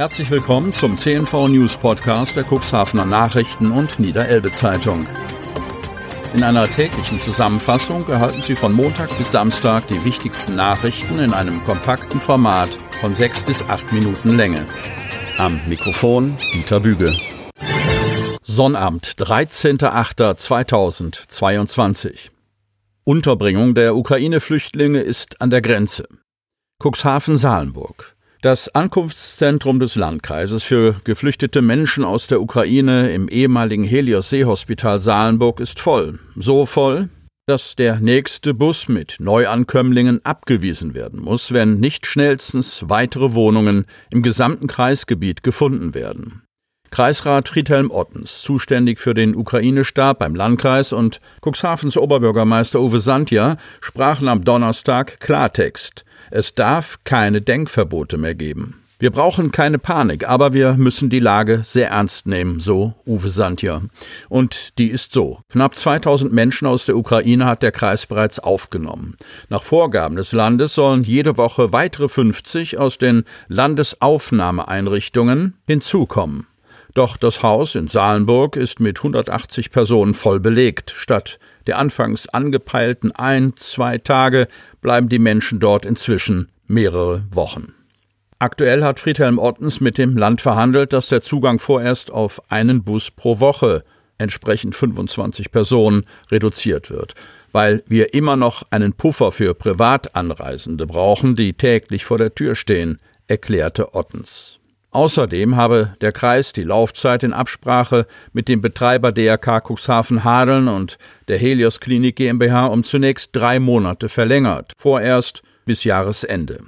Herzlich willkommen zum CNV News Podcast der Cuxhavener Nachrichten und Niederelbe Zeitung. In einer täglichen Zusammenfassung erhalten Sie von Montag bis Samstag die wichtigsten Nachrichten in einem kompakten Format von sechs bis acht Minuten Länge. Am Mikrofon Dieter Büge. Sonnabend, 13.08.2022. Unterbringung der Ukraine-Flüchtlinge ist an der Grenze. Cuxhaven-Salenburg. Das Ankunftszentrum des Landkreises für geflüchtete Menschen aus der Ukraine im ehemaligen Helios Seehospital Salenburg ist voll. So voll, dass der nächste Bus mit Neuankömmlingen abgewiesen werden muss, wenn nicht schnellstens weitere Wohnungen im gesamten Kreisgebiet gefunden werden. Kreisrat Friedhelm Ottens, zuständig für den Ukraine-Stab beim Landkreis und Cuxhavens Oberbürgermeister Uwe Santja sprachen am Donnerstag Klartext. Es darf keine Denkverbote mehr geben. Wir brauchen keine Panik, aber wir müssen die Lage sehr ernst nehmen, so Uwe Santja. Und die ist so. Knapp 2000 Menschen aus der Ukraine hat der Kreis bereits aufgenommen. Nach Vorgaben des Landes sollen jede Woche weitere 50 aus den Landesaufnahmeeinrichtungen hinzukommen. Doch das Haus in Salenburg ist mit 180 Personen voll belegt. Statt der anfangs angepeilten ein, zwei Tage bleiben die Menschen dort inzwischen mehrere Wochen. Aktuell hat Friedhelm Ottens mit dem Land verhandelt, dass der Zugang vorerst auf einen Bus pro Woche, entsprechend 25 Personen, reduziert wird, weil wir immer noch einen Puffer für Privatanreisende brauchen, die täglich vor der Tür stehen, erklärte Ottens. Außerdem habe der Kreis die Laufzeit in Absprache mit dem Betreiber DRK Cuxhaven Hadeln und der Helios Klinik GmbH um zunächst drei Monate verlängert, vorerst bis Jahresende.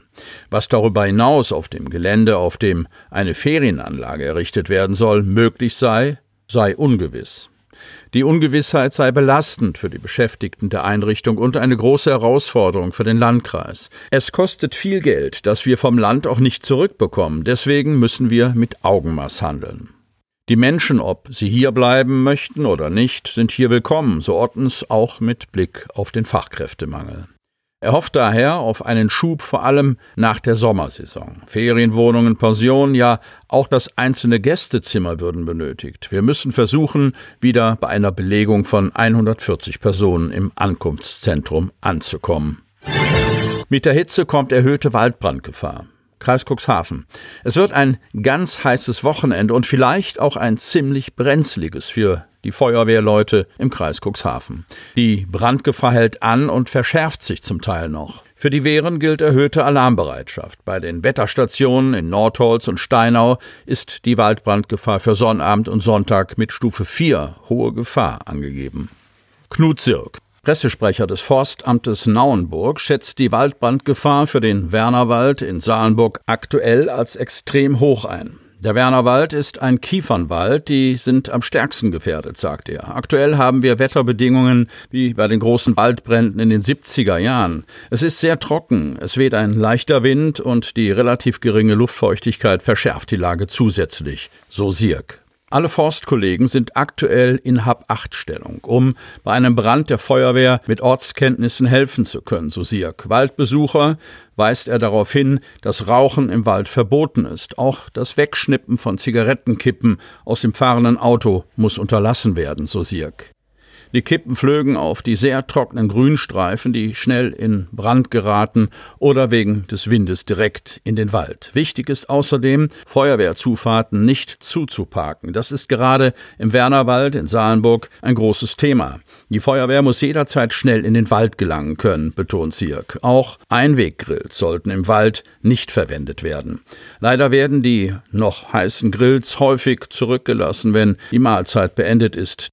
Was darüber hinaus auf dem Gelände, auf dem eine Ferienanlage errichtet werden soll, möglich sei, sei ungewiss. Die Ungewissheit sei belastend für die Beschäftigten der Einrichtung und eine große Herausforderung für den Landkreis. Es kostet viel Geld, das wir vom Land auch nicht zurückbekommen. Deswegen müssen wir mit Augenmaß handeln. Die Menschen, ob sie hier bleiben möchten oder nicht, sind hier willkommen, so Ottens auch mit Blick auf den Fachkräftemangel. Er hofft daher auf einen Schub vor allem nach der Sommersaison. Ferienwohnungen, Pensionen, ja auch das einzelne Gästezimmer würden benötigt. Wir müssen versuchen, wieder bei einer Belegung von 140 Personen im Ankunftszentrum anzukommen. Mit der Hitze kommt erhöhte Waldbrandgefahr. Kreis Cuxhaven. Es wird ein ganz heißes Wochenende und vielleicht auch ein ziemlich brenzliges für die Feuerwehrleute im Kreis Cuxhaven. Die Brandgefahr hält an und verschärft sich zum Teil noch. Für die Wehren gilt erhöhte Alarmbereitschaft. Bei den Wetterstationen in Nordholz und Steinau ist die Waldbrandgefahr für Sonnabend und Sonntag mit Stufe 4 hohe Gefahr angegeben. Knut Sirk. Pressesprecher des Forstamtes Nauenburg schätzt die Waldbrandgefahr für den Wernerwald in Salenburg aktuell als extrem hoch ein. Der Wernerwald ist ein Kiefernwald, die sind am stärksten gefährdet, sagt er. Aktuell haben wir Wetterbedingungen wie bei den großen Waldbränden in den 70er Jahren. Es ist sehr trocken, es weht ein leichter Wind und die relativ geringe Luftfeuchtigkeit verschärft die Lage zusätzlich, so Sirk. Alle Forstkollegen sind aktuell in Hab-8-Stellung, um bei einem Brand der Feuerwehr mit Ortskenntnissen helfen zu können, so Sirk. Waldbesucher weist er darauf hin, dass Rauchen im Wald verboten ist. Auch das Wegschnippen von Zigarettenkippen aus dem fahrenden Auto muss unterlassen werden, so Sirk. Die Kippen flögen auf die sehr trockenen Grünstreifen, die schnell in Brand geraten oder wegen des Windes direkt in den Wald. Wichtig ist außerdem, Feuerwehrzufahrten nicht zuzuparken. Das ist gerade im Wernerwald in Salenburg ein großes Thema. Die Feuerwehr muss jederzeit schnell in den Wald gelangen können, betont Zirk. Auch Einweggrills sollten im Wald nicht verwendet werden. Leider werden die noch heißen Grills häufig zurückgelassen, wenn die Mahlzeit beendet ist.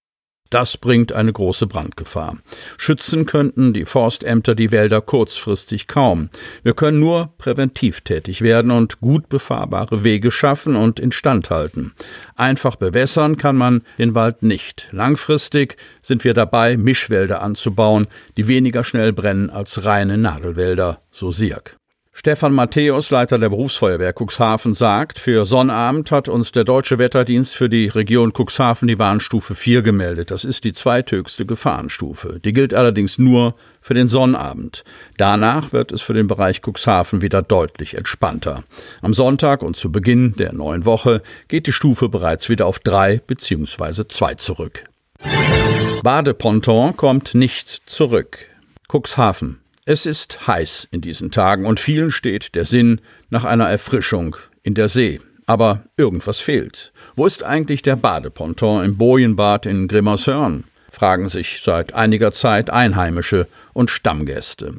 Das bringt eine große Brandgefahr. Schützen könnten die Forstämter die Wälder kurzfristig kaum. Wir können nur präventiv tätig werden und gut befahrbare Wege schaffen und instand halten. Einfach bewässern kann man den Wald nicht. Langfristig sind wir dabei, Mischwälder anzubauen, die weniger schnell brennen als reine Nadelwälder, so Sirk. Stefan Matthäus, Leiter der Berufsfeuerwehr Cuxhaven, sagt, für Sonnabend hat uns der Deutsche Wetterdienst für die Region Cuxhaven die Warnstufe 4 gemeldet. Das ist die zweithöchste Gefahrenstufe. Die gilt allerdings nur für den Sonnabend. Danach wird es für den Bereich Cuxhaven wieder deutlich entspannter. Am Sonntag und zu Beginn der neuen Woche geht die Stufe bereits wieder auf 3 bzw. 2 zurück. Badeponton kommt nicht zurück. Cuxhaven. Es ist heiß in diesen Tagen und vielen steht der Sinn nach einer Erfrischung in der See. Aber irgendwas fehlt. Wo ist eigentlich der Badeponton im Bojenbad in Grimmershörn? fragen sich seit einiger Zeit Einheimische und Stammgäste.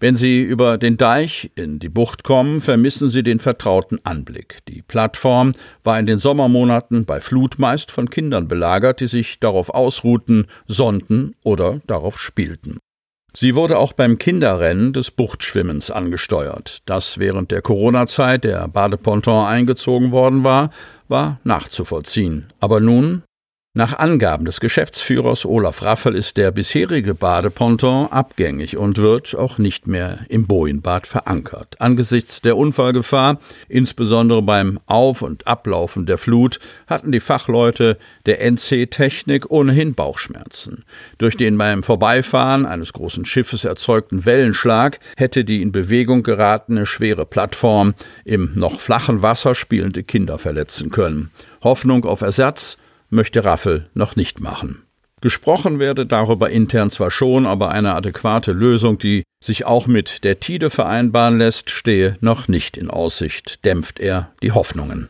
Wenn sie über den Deich in die Bucht kommen, vermissen sie den vertrauten Anblick. Die Plattform war in den Sommermonaten bei Flut meist von Kindern belagert, die sich darauf ausruhten, sonnten oder darauf spielten. Sie wurde auch beim Kinderrennen des Buchtschwimmens angesteuert. Das während der Corona-Zeit der Badeponton eingezogen worden war, war nachzuvollziehen. Aber nun nach Angaben des Geschäftsführers Olaf Raffel ist der bisherige Badeponton abgängig und wird auch nicht mehr im Bojenbad verankert. Angesichts der Unfallgefahr, insbesondere beim Auf- und Ablaufen der Flut, hatten die Fachleute der NC Technik ohnehin Bauchschmerzen. Durch den beim Vorbeifahren eines großen Schiffes erzeugten Wellenschlag hätte die in Bewegung geratene schwere Plattform im noch flachen Wasser spielende Kinder verletzen können. Hoffnung auf Ersatz möchte Raffel noch nicht machen. Gesprochen werde darüber intern zwar schon, aber eine adäquate Lösung, die sich auch mit der Tide vereinbaren lässt, stehe noch nicht in Aussicht, dämpft er die Hoffnungen.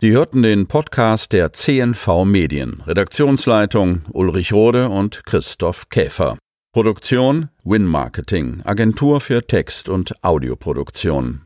Sie hörten den Podcast der CNV Medien. Redaktionsleitung Ulrich Rode und Christoph Käfer. Produktion Win Marketing, Agentur für Text- und Audioproduktion.